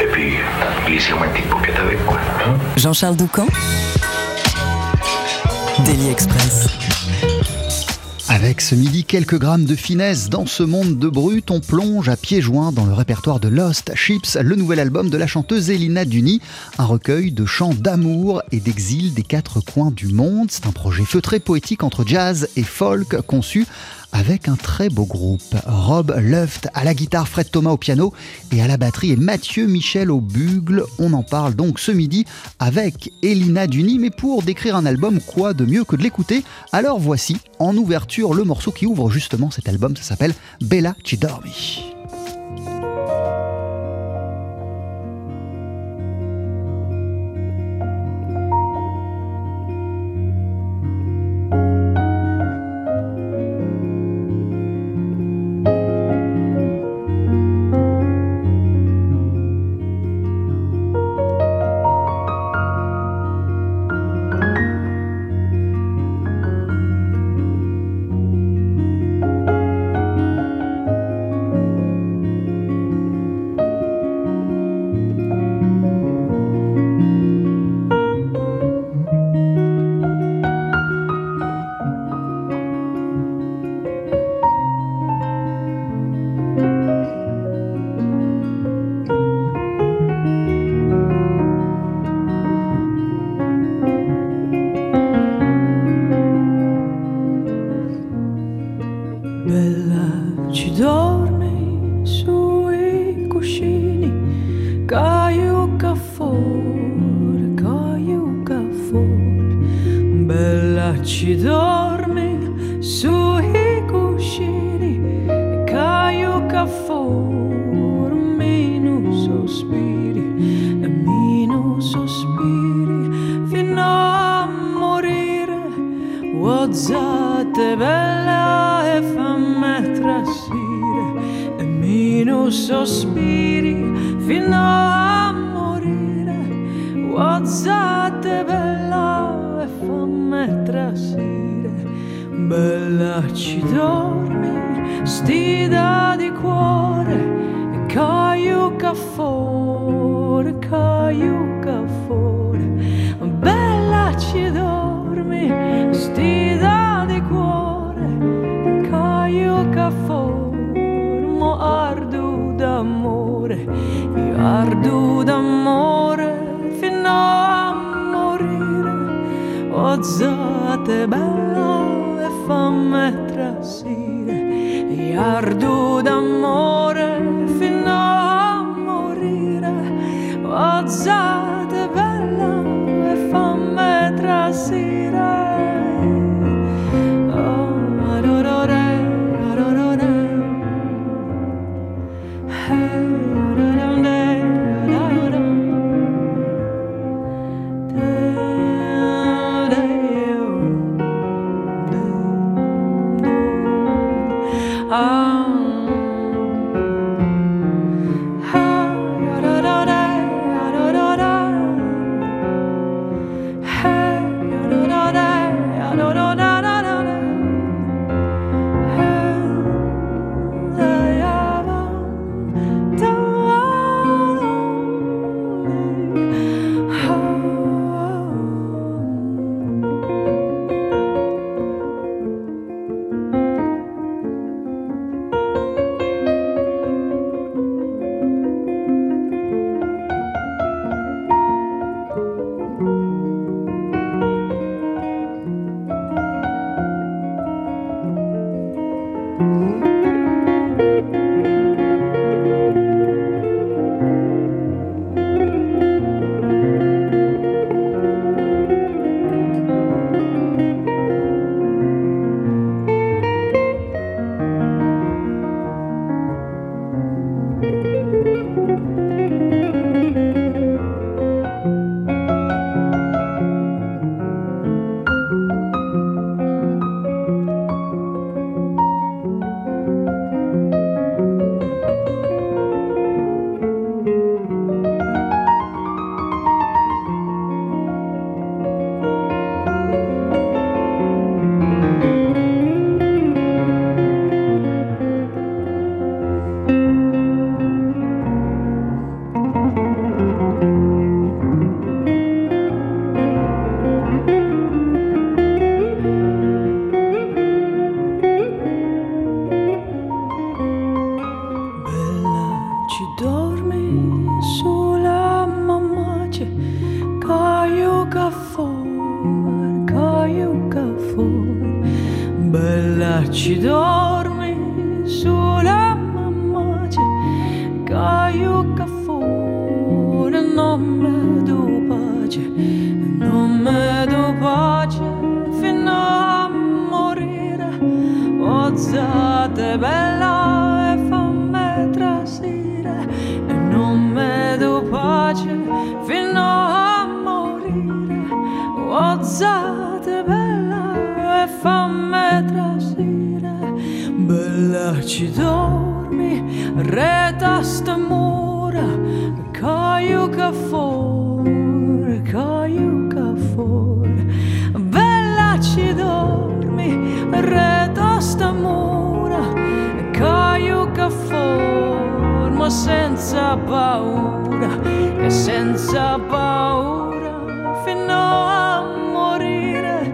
Et puis, glissez-moi une petite avec, quoi. Hein. Jean-Charles Doucan Daily Express. Avec ce midi quelques grammes de finesse dans ce monde de brut, on plonge à pieds joints dans le répertoire de Lost Ships, le nouvel album de la chanteuse Elina Duni, un recueil de chants d'amour et d'exil des quatre coins du monde. C'est un projet feutré poétique entre jazz et folk conçu avec un très beau groupe. Rob Luft à la guitare, Fred Thomas au piano et à la batterie et Mathieu Michel au bugle. On en parle donc ce midi avec Elina Duni. Mais pour décrire un album, quoi de mieux que de l'écouter? Alors voici en ouverture le morceau qui ouvre justement cet album. Ça s'appelle Bella Ci Dormi. Ci dormi sui cuscini, caiuca fuori, meno sospiri, e meno sospiri, fino a morire. Ozzate bella e fammi trasire e meno sospiri fino a morire. Ozzate bella ci dormi, stida di cuore caiuca fuori, caiuca fuori, bella ci dormi, stida di cuore, caiuca fuori, mo ardu d'amore, io ardu d'amore fino a morire, ozzate bella e fammi trasire, io ardu d'amore fino a morire, ozzate bella e fammi trasire. Ma senza paura, e senza paura, fino a morire,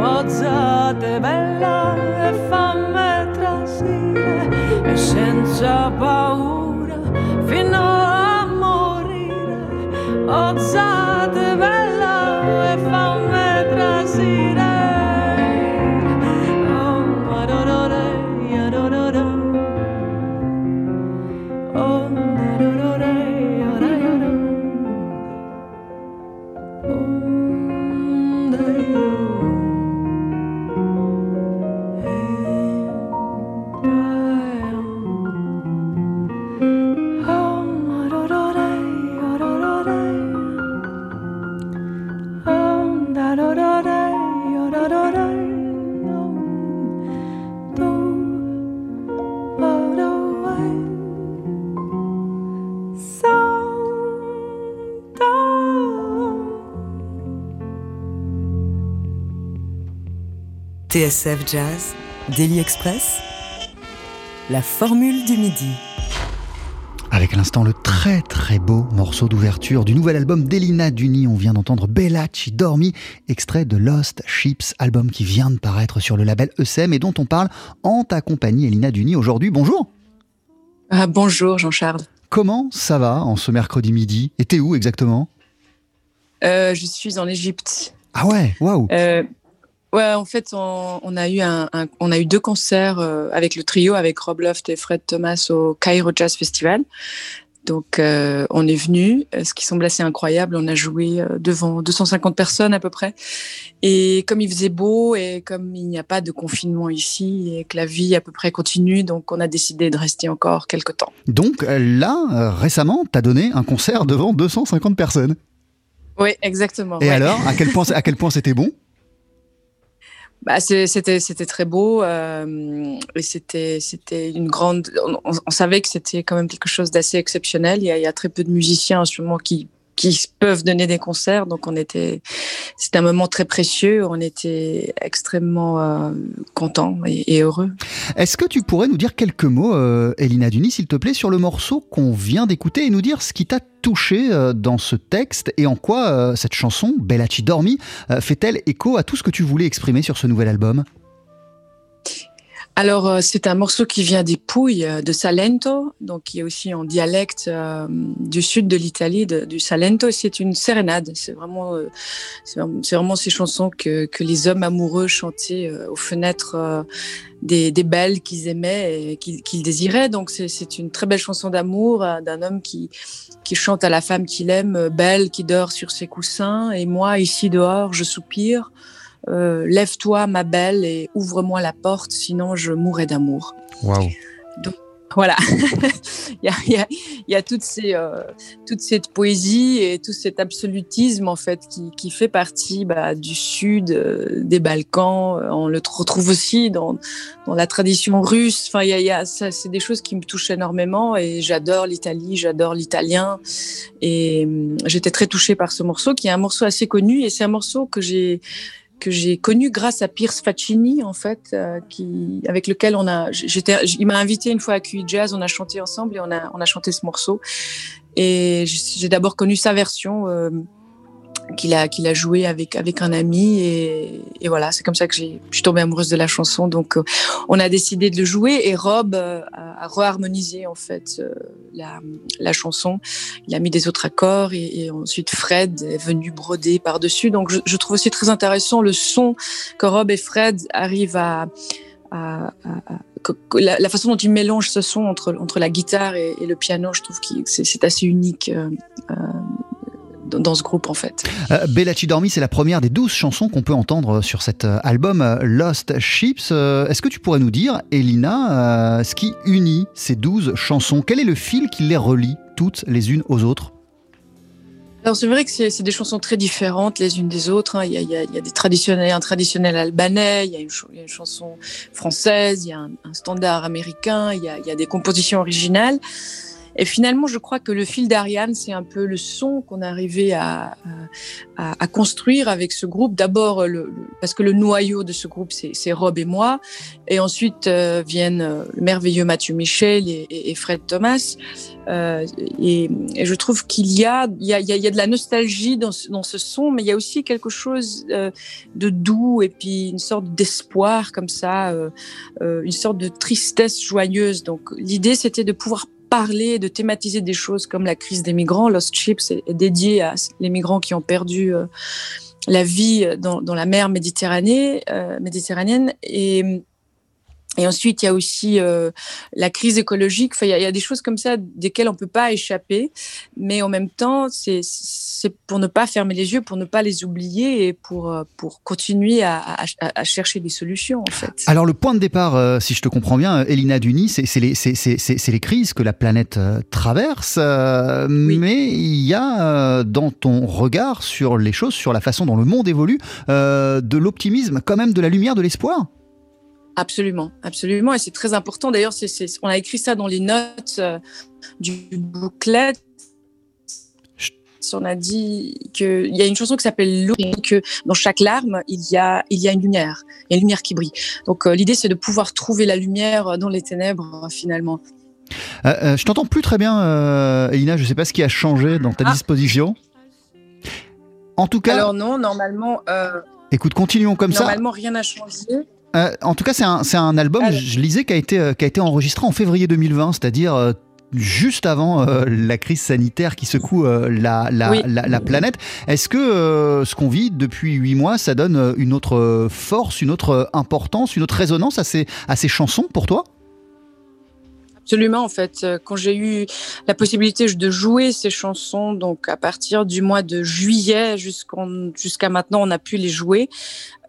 ozzate bella e fammi trasire, e senza paura, fino a morire, ozzate TSF Jazz, Daily Express, la formule du midi. Avec à l'instant le très très beau morceau d'ouverture du nouvel album d'Elina Duni. On vient d'entendre Bella Ci Dormi, extrait de Lost Ships, album qui vient de paraître sur le label ESM et dont on parle en ta compagnie Elina Duni aujourd'hui. Bonjour Ah, bonjour Jean-Charles. Comment ça va en ce mercredi midi? Et t'es où exactement? Euh, je suis en Égypte. Ah ouais, waouh Euh, ouais, en fait, on, on a eu un, un- on a eu deux concerts euh, avec le trio, avec Rob Loft et Fred Thomas au Cairo Jazz Festival. Donc, euh, on est venu, euh, ce qui semble assez incroyable. On a joué devant 250 personnes à peu près. Et comme il faisait beau et comme il n'y a pas de confinement ici et que la vie à peu près continue, donc on a décidé de rester encore quelques temps. Donc là, récemment, t'as donné un concert devant 250 personnes. Oui, exactement. Et ouais. alors, à quel point, à quel point c'était bon? Bah, c'était très beau euh, et c'était c'était une grande. On, savait que c'était quand même quelque chose d'assez exceptionnel. Il y, a, très peu de musiciens en ce qui qui peuvent donner des concerts, donc on était. C'était un moment très précieux. On était extrêmement euh, contents et, heureux. Est-ce que tu pourrais nous dire quelques mots, euh, Elina Duni, s'il te plaît, sur le morceau qu'on vient d'écouter et nous dire ce qui t'a touché euh, dans ce texte et en quoi cette chanson, Bella Dormi, fait-elle écho à tout ce que tu voulais exprimer sur ce nouvel album? Alors, euh, c'est un morceau qui vient des Pouilles, euh, de Salento, donc qui est aussi en dialecte euh, du sud de l'Italie, du Salento. C'est une sérénade. C'est vraiment, euh, c'est vraiment, ces chansons que, que les hommes amoureux chantaient aux fenêtres des, des belles qu'ils aimaient et qu'ils désiraient. Donc, c'est une très belle chanson d'amour d'un homme qui, qui chante à la femme qu'il aime, belle, qui dort sur ses coussins. Et moi, ici dehors, je soupire. Euh, Lève-toi, ma belle, et ouvre-moi la porte, sinon je mourrai d'amour. Waouh Voilà. il, y a, il, y a, il y a toute, ces, euh, toute cette poésie et tout cet absolutisme, en fait, qui, qui fait partie bah, du sud, euh, des Balkans. On le retrouve aussi dans, dans la tradition russe. Enfin, il y a, il y a, ça, c'est des choses qui me touchent énormément et j'adore l'Italie, j'adore l'italien. Et hum, j'étais très touchée par ce morceau, qui est un morceau assez connu et c'est un morceau que j'ai que j'ai connu grâce à Pierce Faccini en fait, euh, qui avec lequel on a, j'étais, il m'a invité une fois à QI Jazz, on a chanté ensemble et on a on a chanté ce morceau. Et j'ai d'abord connu sa version euh, qu'il a, joué avec, avec un ami. Et, voilà, c'est comme ça que je suis tombée amoureuse de la chanson. Donc, euh, on a décidé de le jouer et Rob euh, a, reharmonisé en fait euh, la, la chanson. Il a mis des autres accords et, ensuite Fred est venu broder par-dessus. Donc, je, trouve aussi très intéressant le son que Rob et Fred arrivent à. la, façon dont ils mélangent ce son entre, entre la guitare et, le piano, je trouve que c'est, assez unique dans, dans ce groupe en fait. Euh, Bella Ci Dormi, c'est la première des douze chansons qu'on peut entendre sur cet euh, album euh, Lost Ships. Euh, Est-ce que tu pourrais nous dire, Elina, euh, ce qui unit ces douze chansons? Quel est le fil qui les relie toutes les unes aux autres? Alors c'est vrai que c'est c'est des chansons très différentes les unes des autres. hein. Il, y a, il y a- il y a des traditionnels, un traditionnel albanais, il y a une, ch- il y a une chanson française, il y a un, un standard américain, il y, a, il y a des compositions originales. Et finalement, je crois que le fil d'Ariane, c'est un peu le son qu'on est arrivé à, à, à construire avec ce groupe. D'abord, le, parce que le noyau de ce groupe, c'est Rob et moi. Et ensuite euh, viennent euh, le merveilleux Mathieu Michel et, et- Fred Thomas. Euh, et, et je trouve qu'il y y, y a- il y a de la nostalgie dans ce, dans ce son, mais il y a aussi quelque chose euh, de doux et puis une sorte d'espoir comme ça, euh, euh, une sorte de tristesse joyeuse. Donc l'idée, c'était de pouvoir parler, de thématiser des choses comme la crise des migrants. Lost Ships est, dédié à les migrants qui ont perdu euh, la vie dans, dans la mer Méditerranée, euh, méditerranéenne. Et, et ensuite, il y a aussi euh, la crise écologique. Enfin, il y, a, il y a des choses comme ça desquelles on peut pas échapper, mais en même temps, c'est pour ne pas fermer les yeux, pour ne pas les oublier et pour euh, pour continuer à, à, à- à chercher des solutions en fait. Alors le point de départ, euh, si je te comprends bien, Elina Duni, c'est les, crises que la planète traverse, euh, mais il y a dans ton regard sur les choses, sur la façon dont le monde évolue, de l'optimisme, quand même de la lumière, de l'espoir? Absolument, absolument, et c'est très important. D'ailleurs, on a écrit ça dans les notes euh, du booklet. On a dit qu'il y a une chanson qui s'appelle L'eau, et que dans chaque larme, il y a, il y a une lumière, il y a une lumière qui brille. Donc euh, l'idée, c'est de pouvoir trouver la lumière dans les ténèbres, finalement. Euh, euh, je t'entends plus très bien, Elina, je sais pas ce qui a changé dans ta Ah. disposition. En tout cas, Alors non, normalement, écoute, continuons comme ça. normalement rien n'a changé. Euh, en tout cas, c'est un, album, je lisais, qui a été, euh, qui a été enregistré en février 2020, c'est-à-dire euh, juste avant euh, la crise sanitaire qui secoue euh, la, la, Oui. la, la planète. Est-ce que euh, ce qu'on vit depuis huit mois, ça donne une autre force, une autre importance, une autre résonance à ces, à ces chansons pour toi? Absolument, en fait. Euh, Quand j'ai eu la possibilité de jouer ces chansons, donc à partir du mois de juillet jusqu'à maintenant, on a pu les jouer.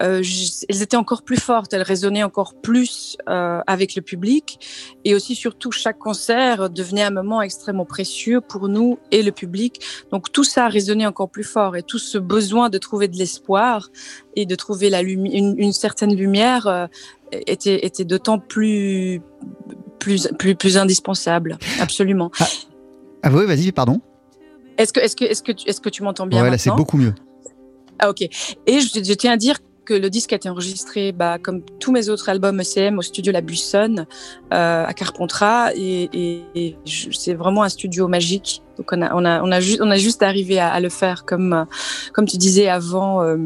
Euh, elles étaient encore plus fortes, elles résonnaient encore plus euh, avec le public. Et aussi, surtout, chaque concert devenait un moment extrêmement précieux pour nous et le public. Donc tout ça a résonné encore plus fort. Et tout ce besoin de trouver de l'espoir et de trouver la une, une certaine lumière euh, était, était d'autant plus plus, plus, plus indispensable, absolument. Ah oui, vas-y, pardon. Est-ce que, est-ce que, est-ce que, tu- est-ce que tu m'entends bien ouais, là, c'est beaucoup mieux. Ah ok. Et je, je tiens à dire que le disque a été enregistré, bah, comme tous mes autres albums ECM, au studio La Bussonne, euh, à Carpentras, et, et, et je- c'est vraiment un studio magique. Donc on a, on a, on a, juste, on a juste arrivé à, le faire comme, euh, comme tu disais avant, euh,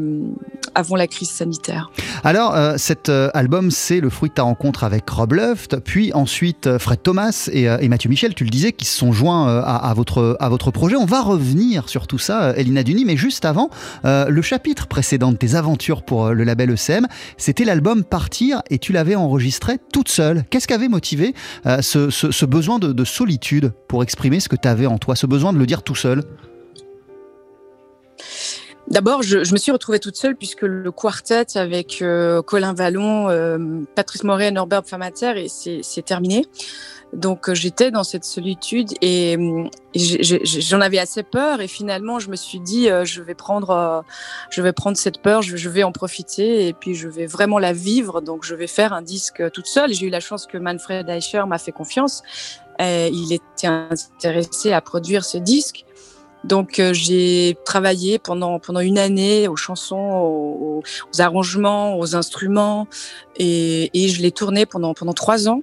avant la crise sanitaire. Alors, euh, cet album, c'est le fruit de ta rencontre avec Rob Luft, puis ensuite Fred Thomas et, Mathieu Michel, tu le disais, qui se sont joints à, votre, à votre projet. On va revenir sur tout ça, Elina Duni, mais juste avant, le chapitre précédent de tes aventures pour le label ECM, c'était l'album Partir et tu l'avais enregistré toute seule. Qu'est-ce qui avait motivé ce, besoin de solitude pour exprimer ce que tu avais en toi, ce besoin de le dire tout seul D'abord, je, je me suis retrouvée toute seule puisque le quartet avec euh, Colin Vallon, euh, Patrice Moret, Norbert Pfamater, et c'est terminé. Donc euh, j'étais dans cette solitude et, j'en avais assez peur et finalement je me suis dit euh, je vais prendre euh, je vais prendre cette peur, je, je vais en profiter et puis je vais vraiment la vivre. Donc je vais faire un disque toute seule. J'ai eu la chance que Manfred Eicher m'a fait confiance. Et il était intéressé à produire ce disque. Donc euh, j'ai travaillé pendant pendant une année aux chansons, aux, arrangements, aux instruments, et, je l'ai tourné pendant pendant trois ans.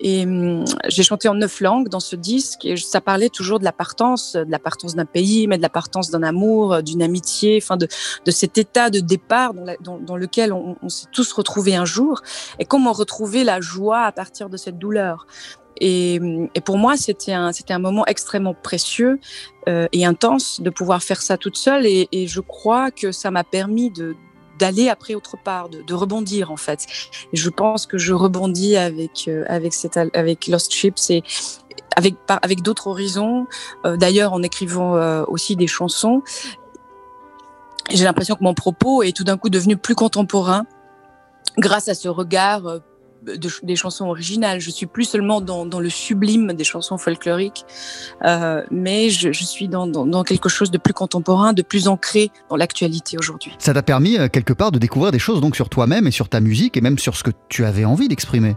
Et hum, j'ai chanté en neuf langues dans ce disque et ça parlait toujours de l'appartence, de l'appartence d'un pays, mais de l'appartence d'un amour, d'une amitié, enfin de, de cet état de départ dans, la- dans- lequel on s'est tous retrouvés un jour et comment retrouver la joie à partir de cette douleur. Et, pour moi, c'était un, moment extrêmement précieux euh, et intense de pouvoir faire ça toute seule et, je crois que ça m'a permis d'aller après autre part, de, rebondir en fait. Je pense que je rebondis avec euh, avec Lost Ships et avec d'autres horizons. Euh, D'ailleurs, en écrivant aussi des chansons, j'ai l'impression que mon propos est tout d'un coup devenu plus contemporain grâce à ce regard. De des chansons originales. Je suis plus seulement dans, dans le sublime des chansons folkloriques, euh, mais je, je suis dans, dans, dans quelque chose de plus contemporain, de plus ancré dans l'actualité aujourd'hui. Ça t'a permis euh, quelque part de découvrir des choses donc sur toi-même et sur ta musique et même sur ce que tu avais envie d'exprimer.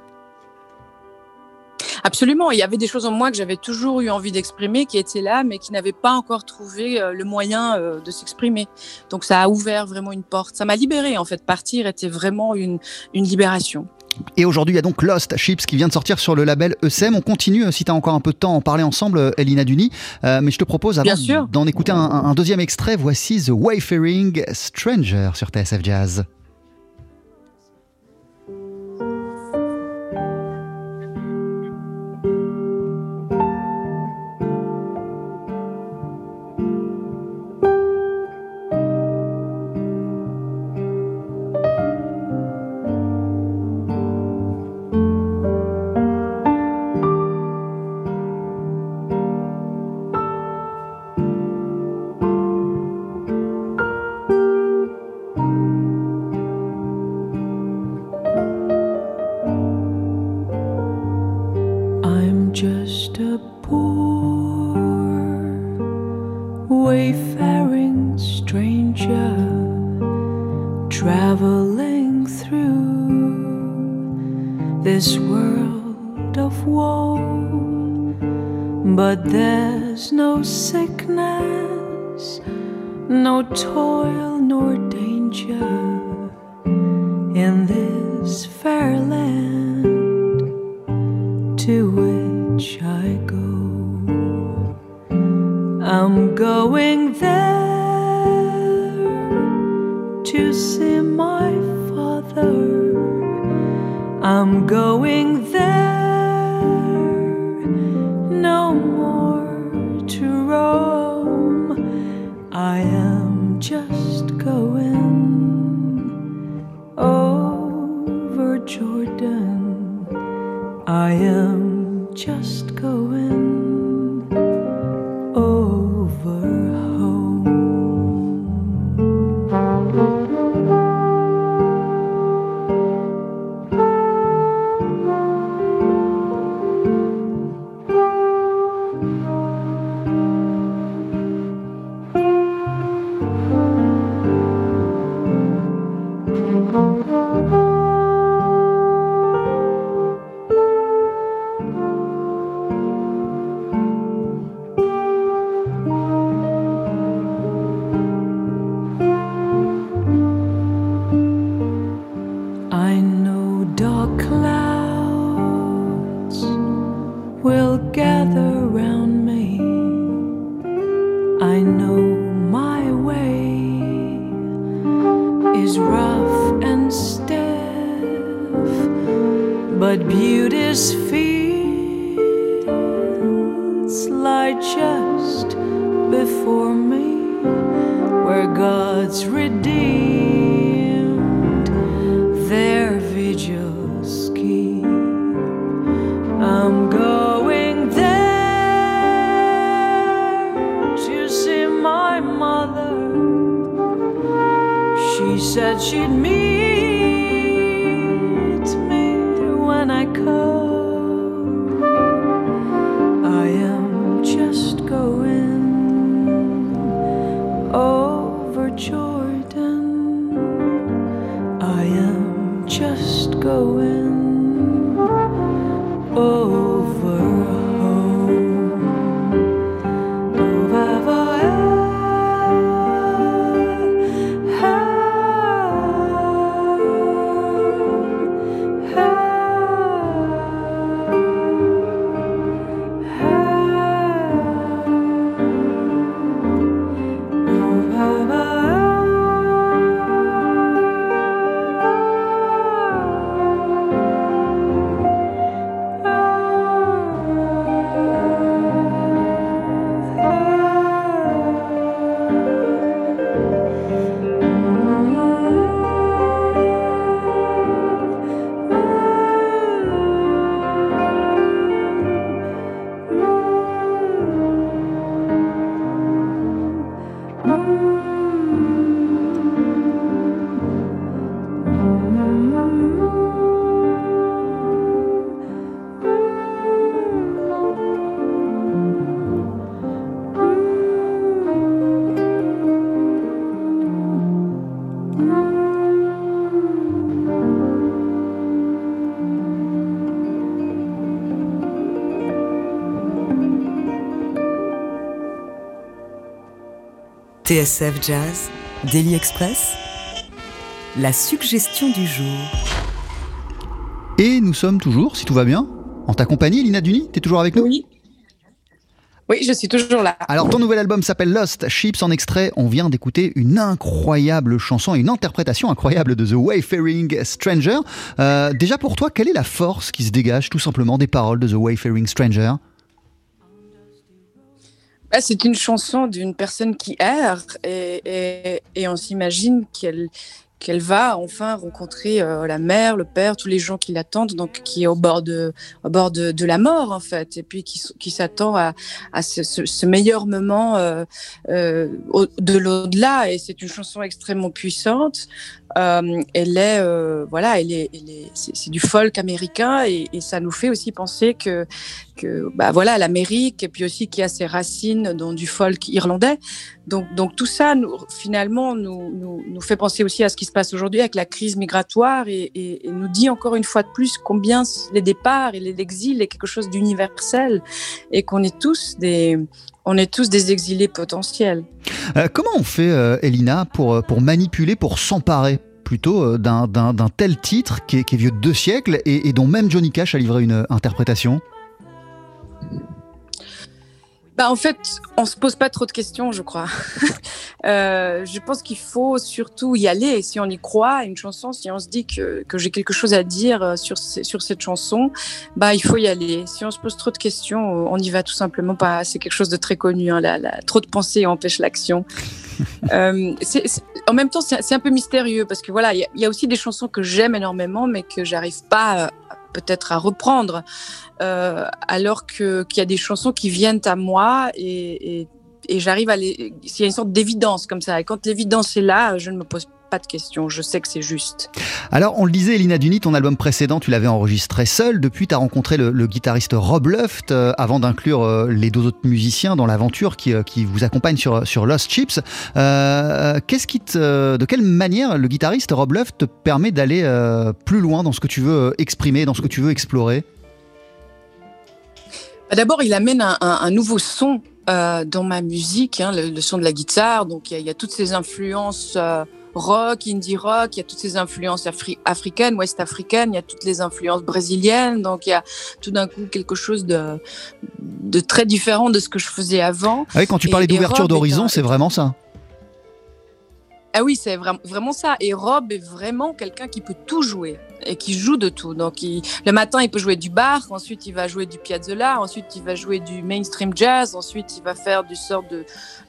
Absolument, il y avait des choses en moi que j'avais toujours eu envie d'exprimer, qui étaient là, mais qui n'avaient pas encore trouvé euh, le moyen de s'exprimer. Donc ça a ouvert vraiment une porte. Ça m'a libérée en fait. Partir était vraiment une, une libération. Et aujourd'hui, il y a donc Lost Ships qui vient de sortir sur le label ESM. On continue, euh, si tu as encore un peu de temps, à en parler ensemble, euh, Elina Duni. Euh, mais je te propose, avant d'en écouter un, un- un deuxième extrait, voici The Wayfaring Stranger sur TSF Jazz. In this fair land to which I go. I'm going there to see my father. I'm going TSF Jazz, Daily Express, la suggestion du jour. Et nous sommes toujours, si tout va bien, en ta compagnie, Lina Duni T'es toujours avec nous? Oui. Oui, je suis toujours là. Alors, ton nouvel album s'appelle Lost Ships. En extrait, on vient d'écouter une incroyable chanson, une interprétation incroyable de The Wayfaring Stranger. Euh, déjà, pour toi, quelle est la force qui se dégage tout simplement des paroles de The Wayfaring Stranger? Bah, c'est une chanson d'une personne qui erre et, on s'imagine qu'elle qu'elle va enfin rencontrer euh, la mère, le père, tous les gens qui l'attendent, donc qui est au bord de, au bord de, de la mort en fait, et puis qui, qui s'attend à, à ce, ce- meilleur moment euh, euh, de l'au-delà. Et c'est une chanson extrêmement puissante. Euh, elle est, euh, voilà, elle est, c'est du folk américain et, et ça nous fait aussi penser que que bah voilà l'Amérique et puis aussi qui a ses racines dans du folk irlandais. Donc tout ça finalement nous, nous fait penser aussi à ce qui se passe aujourd'hui avec la crise migratoire et, nous dit encore une fois de plus combien les départs et l'exil est quelque chose d'universel et qu'on est tous des on est tous des exilés potentiels. Euh, Comment on fait, euh, Elina, pour, euh, pour manipuler, pour s'emparer plutôt d'un tel titre qui est, vieux de deux siècles et, dont même Johnny Cash a livré une interprétation? Bah, en fait, on se pose pas trop de questions, je crois. Euh, je pense qu'il faut surtout y aller. Si on y croit, une chanson, si on se dit que, que j'ai quelque chose à dire euh, sur, sur cette chanson, bah, il faut y aller. Si on se pose trop de questions, euh, on n'y va tout simplement pas. C'est quelque chose de très connu. Hein, la- la- trop de pensées empêchent l'action. Euh, en même temps, c'est un peu mystérieux parce que voilà, il y, y a aussi des chansons que j'aime énormément, mais que j'arrive pas euh, peut-être à reprendre. Euh, alors qu'il y a des chansons qui viennent à moi et, j'arrive à les. S'il y a une sorte d'évidence comme ça, et quand l'évidence est là, je ne me pose pas de questions. Je sais que c'est juste. Alors, on le disait, Elina Duni, ton album précédent, tu l'avais enregistré seul. Depuis, tu as rencontré le, le guitariste Rob Luft euh, avant d'inclure euh, les deux autres musiciens dans l'aventure qui, euh, qui vous accompagnent sur, sur Lost Chips. Qu'est-ce qui te, de quelle manière le guitariste Rob Luft te permet d'aller plus loin dans ce que tu veux exprimer, dans ce que tu veux explorer? Bah, D'abord, il amène un, un- un nouveau son euh, dans ma musique, hein, le, le son de la guitare. Donc, il y a- il y, a toutes ces influences euh, rock, indie rock, il y a toutes ces influences afri- africaines, ouest africaines, il y a toutes les influences brésiliennes. Donc, il y a tout d'un coup quelque chose de, de très différent de ce que je faisais avant. Ah oui, quand tu parlais d'ouverture d'horizon, c'est vraiment ça. Ah oui, c'est vraiment, vraiment ça. Et Rob est vraiment quelqu'un qui peut tout jouer et qui joue de tout. Donc, il- le matin, il peut jouer du Bach, ensuite, il va jouer du piazzolla, ensuite, il va jouer du mainstream jazz, ensuite, il va faire du sort de,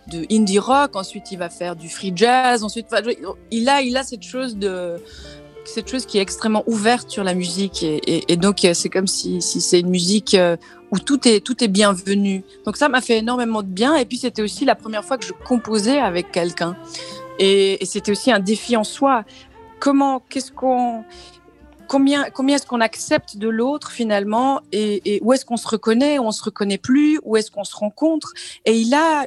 de indie rock, ensuite, il va faire du free jazz, ensuite, il a, il a cette chose de cette chose qui est extrêmement ouverte sur la musique et, donc euh, c'est comme si, si c'est une musique euh, où tout est tout est bienvenu donc ça m'a fait énormément de bien et puis c'était aussi la première fois que je composais avec quelqu'un et, et c'était aussi un défi en soi. Comment, qu'est-ce qu'on, combien, est-ce qu'on accepte de l'autre finalement et, où est-ce qu'on se reconnaît, où on se reconnaît plus, où est-ce qu'on se rencontre? Et il a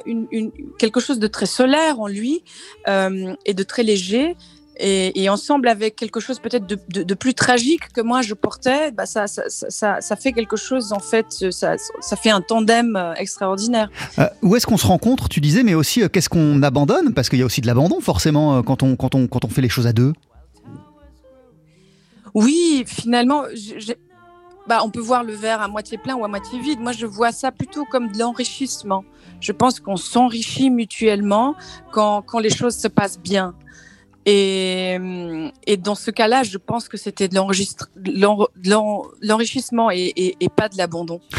quelque chose de très solaire en lui euh, et de très léger. Et, ensemble avec quelque chose peut-être de, plus tragique que moi je portais, bah ça, ça, ça, fait quelque chose en fait, ça, fait un tandem euh, extraordinaire. Euh, où est-ce qu'on se rencontre, tu disais, mais aussi qu'est-ce qu'on abandonne? Parce qu'il y a aussi de l'abandon, forcément, quand on fait les choses à deux. Oui, finalement, bah, on peut voir le verre à moitié plein ou à moitié vide. Moi, je vois ça plutôt comme de l'enrichissement. Je pense qu'on s'enrichit mutuellement quand, quand les choses se passent bien. Et, et dans ce cas-là, je pense que c'était de l'enrichissement et, et- et pas de l'abandon.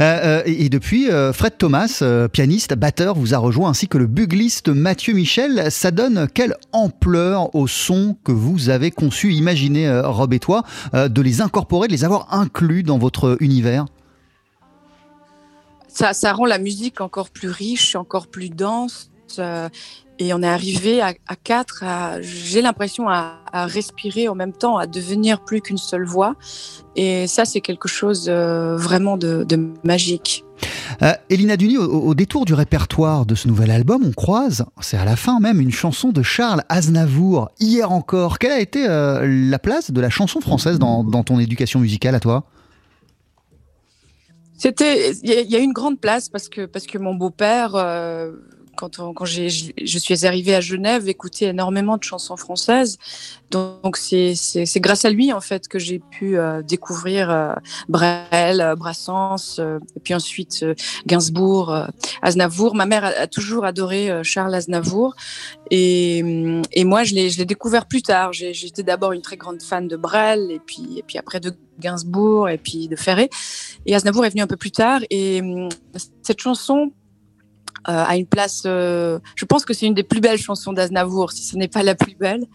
Euh, euh, et depuis, euh, Fred Thomas, euh, pianiste, batteur, vous a rejoint, ainsi que le bugliste Mathieu Michel. Ça donne quelle ampleur au son que vous avez conçu? Imaginez, euh, Rob et toi, de les incorporer, de les avoir inclus dans votre univers? Ça, ça rend la musique encore plus riche, encore plus dense. Euh, et on est arrivé à, à quatre, j'ai l'impression à, à respirer en même temps, à devenir plus qu'une seule voix. Et ça, c'est quelque chose euh, vraiment de, de magique. Euh, Elina Duni, au, au détour du répertoire de ce nouvel album, on croise, c'est à la fin même, une chanson de Charles Aznavour, Hier encore. Quelle a été euh, la place de la chanson française dans, dans ton éducation musicale à toi? C'était, il y, y a une grande place parce que parce que mon beau-père, euh, quand, je suis arrivée à Genève, écouter énormément de chansons françaises. Donc c'est, grâce à lui en fait que j'ai pu euh, découvrir euh, Brel, euh, Brassens, euh, et puis ensuite Gainsbourg, Aznavour. Ma mère a, toujours adoré Charles Aznavour et, et moi je l'ai, découvert plus tard. J'étais d'abord une très grande fan de Brel et puis, et puis après de Gainsbourg et puis de Ferré. Et Aznavour est venu un peu plus tard et hum, cette chanson a une place. euh, je pense que c'est une des plus belles chansons d'Aznavour, si ce n'est pas la plus belle.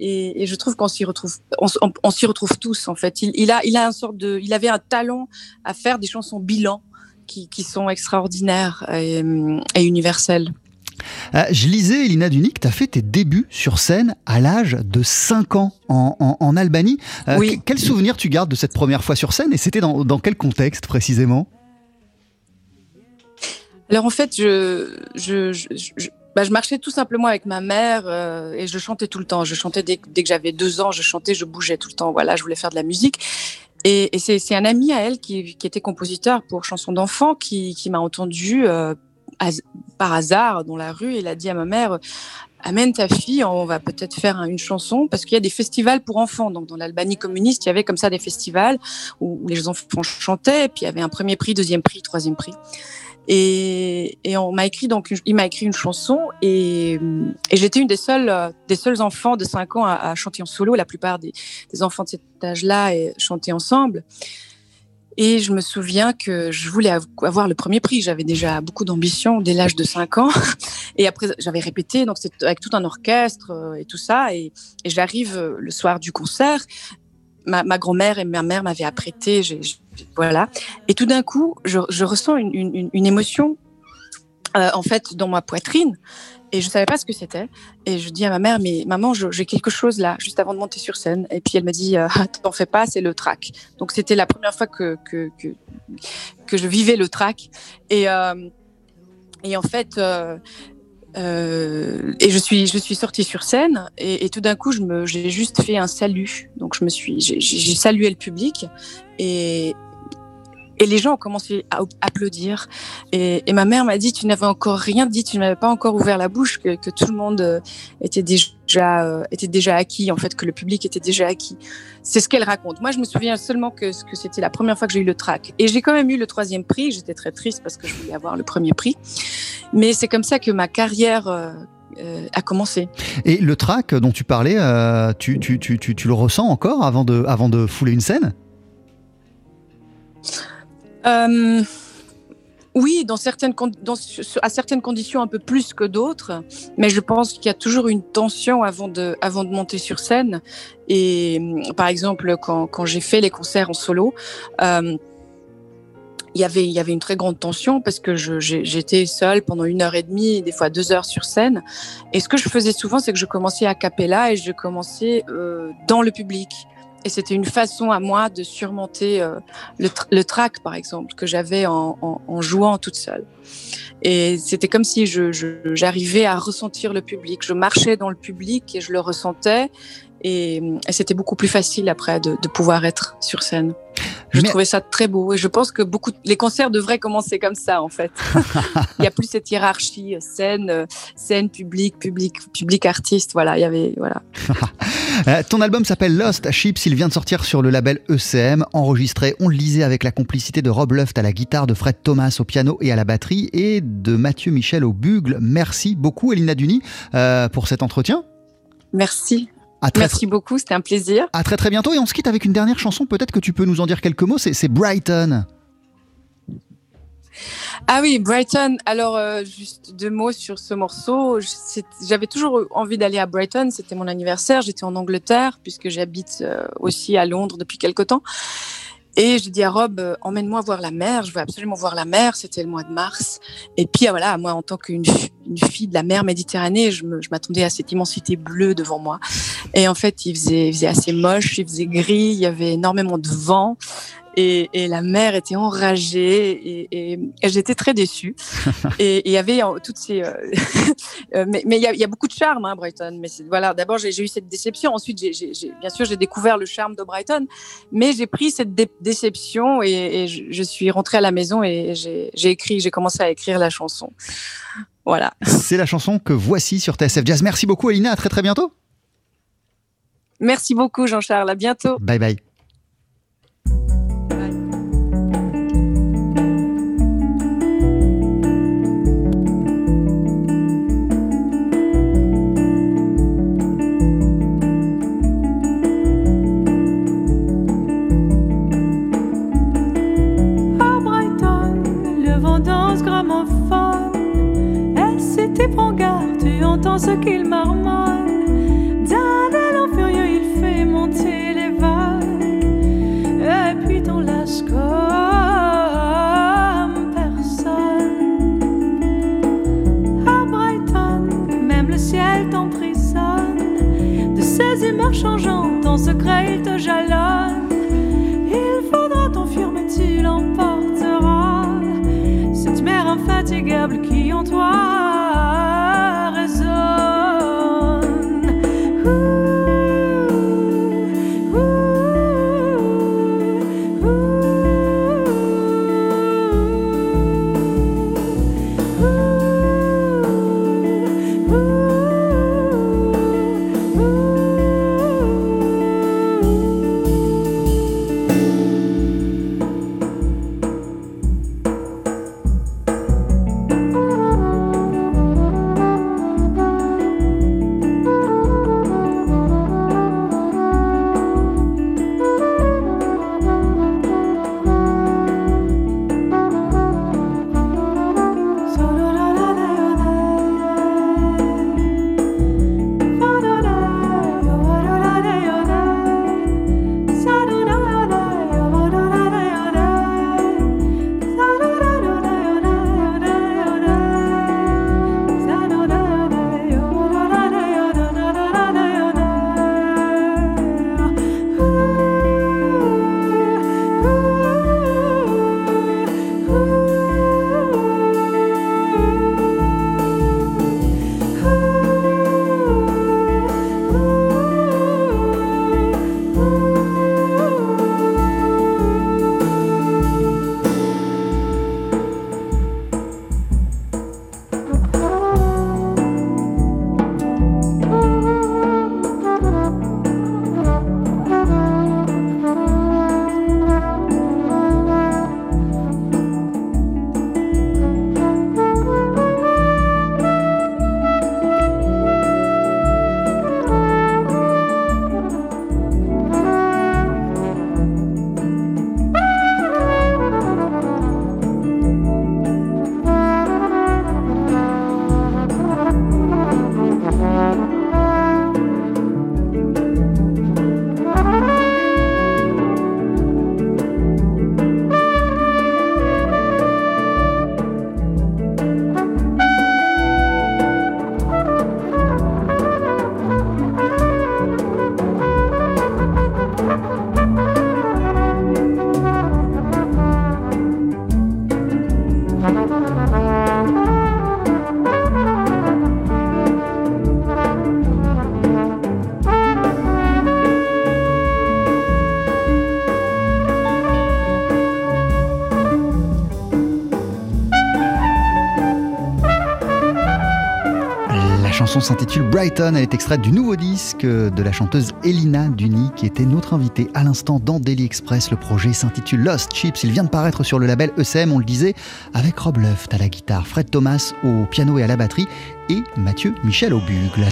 Et, et je trouve qu'on s'y retrouve, on, s- on- on s'y retrouve tous en fait. Il, il a, il a un sorte de, il avait un talent à faire des chansons bilan qui, qui sont extraordinaires et, et universelles. Euh, je lisais, Elina Dunic, tu as fait tes débuts sur scène à l'âge de 5 ans en, en- en Albanie. Euh, Oui. que- Quel souvenir tu gardes de cette première fois sur scène et c'était dans, dans quel contexte précisément? Alors en fait, bah, je marchais tout simplement avec ma mère euh, et je chantais tout le temps. Je chantais dès, que j'avais deux ans, je chantais, je bougeais tout le temps. Voilà, je voulais faire de la musique. Et, c'est un ami à elle qui, était compositeur pour chansons d'enfants qui, m'a entendu euh, par hasard dans la rue. Il a dit à ma mère Amène ta fille, on va peut-être faire un- une chanson parce qu'il y a des festivals pour enfants. Donc dans l'Albanie communiste, il y avait comme ça des festivals où, où les enfants chantaient. Et puis il y avait un premier prix, deuxième prix, troisième prix. Et, on m'a écrit donc il m'a écrit une chanson et, j'étais une des seules euh, des seuls enfants de 5 ans à, chanter en solo. La plupart des, enfants de cet âge-là et chantaient ensemble. Et je me souviens que je voulais av- avoir le premier prix. J'avais déjà beaucoup d'ambition dès l'âge de 5 ans. Et après, j'avais répété, donc c'était avec tout un orchestre euh, et tout ça. Et, et j'arrive euh, le soir du concert. Ma, grand-mère et ma mère m'avaient apprêté. voilà. Et tout d'un coup, je, ressens une, émotion, euh, en fait, dans ma poitrine. Et je savais pas ce que c'était. Et je dis à ma mère, mais maman, j'ai quelque chose là, juste avant de monter sur scène. Et puis elle me dit, euh, Ah, t'en fais pas, c'est le track. Donc c'était la première fois que, que, que, je vivais le track. Et, euh, et en fait, euh, et je suis, je suis sortie sur scène et, et tout d'un coup, j'ai juste fait un salut. Donc je me suis, j'ai salué le public et, et les gens ont commencé à applaudir. Et, ma mère m'a dit, tu n'avais encore rien dit, tu n'avais pas encore ouvert la bouche, que, tout le monde euh, était déjà, euh, était déjà acquis, en fait, que le public était déjà acquis. C'est ce qu'elle raconte. Moi, je me souviens seulement que, c'était la première fois que j'ai eu le track. Et j'ai quand même eu le troisième prix. J'étais très triste parce que je voulais avoir le premier prix. Mais c'est comme ça que ma carrière euh, a commencé. Et le track dont tu parlais, euh, tu, tu, tu, tu, tu le ressens encore avant de, avant de fouler une scène? Euh, oui, à certaines conditions un peu plus que d'autres, mais je pense qu'il y a toujours une tension avant de, monter sur scène. Et hum, par exemple, quand, j'ai fait les concerts en solo, euh, il y avait une très grande tension parce que j'étais seule pendant une heure et demie, des fois deux heures sur scène. Et ce que je faisais souvent, c'est que je commençais à cappella et je commençais euh, dans le public. Et c'était une façon à moi de surmonter euh, le, tr- le track, par exemple, que j'avais en, jouant toute seule. Et c'était comme si je- je- j'arrivais à ressentir le public. Je marchais dans le public et je le ressentais. Et, et c'était beaucoup plus facile après de, de pouvoir être sur scène. Je Mais- trouvais ça très beau et je pense que beaucoup les concerts devraient commencer comme ça en fait. il y a plus cette hiérarchie euh, scène, euh, scène public, public, public artiste. Voilà, il y avait voilà. Euh, ton album s'appelle Lost Chips, il vient de sortir sur le label ECM, enregistré, on le lisait avec la complicité de Rob Luft à la guitare, de Fred Thomas au piano et à la batterie, et de Mathieu Michel au bugle. Merci beaucoup Elina Duni euh, pour cet entretien. Merci, À très, merci beaucoup, c'était un plaisir. à très très bientôt et on se quitte avec une dernière chanson, peut-être que tu peux nous en dire quelques mots, c'est c'est Brighton. Ah oui, Brighton. Alors, euh, juste deux mots sur ce morceau. J'avais toujours envie d'aller à Brighton. C'était mon anniversaire. J'étais en Angleterre, puisque j'habite euh, aussi à Londres depuis quelque temps. Et j'ai dit à Rob, euh, emmène-moi voir la mer. Je veux absolument voir la mer. C'était le mois de mars. Et puis, ah, voilà, moi, en tant qu'une une fille de la mer Méditerranée, je je m'attendais à cette immensité bleue devant moi. Et en fait, il faisait assez moche, il faisait gris, il y avait énormément de vent. Et, et la mer était enragée et, et- et j'étais très déçue. et il y avait euh, toutes ces, euh, euh, mais il y, a- il y a beaucoup de charme, hein, Brighton. Mais voilà, d'abord j'ai eu cette déception. Ensuite, bien sûr, j'ai découvert le charme de Brighton, mais j'ai pris cette dé- déception et, je, je suis rentrée à la maison et j'ai écrit, j'ai commencé à écrire la chanson. Voilà. C'est la chanson que voici sur TSF Jazz. Merci beaucoup, Elina. À très très bientôt. Merci beaucoup, Jean-Charles. À bientôt. Bye bye. Garde, tu entends ce qu'il marmonne. D'un élan furieux, il fait monter les vagues. Et puis t'en comme personne. À Brighton, même le ciel t'emprisonne. De ses humeurs changeantes, en secret, il te jalonne. Il faudra t'enfuir, tu l'emporteras. Cette mer infatigable qui en toi s'intitule Brighton. Elle est extraite du nouveau disque de la chanteuse Elina Duny, qui était notre invitée à l'instant dans Daily Express. Le projet s'intitule Lost Chips. Il vient de paraître sur le label ECM, on le disait, avec Rob Luft à la guitare, Fred Thomas au piano et à la batterie et Mathieu Michel au bugle.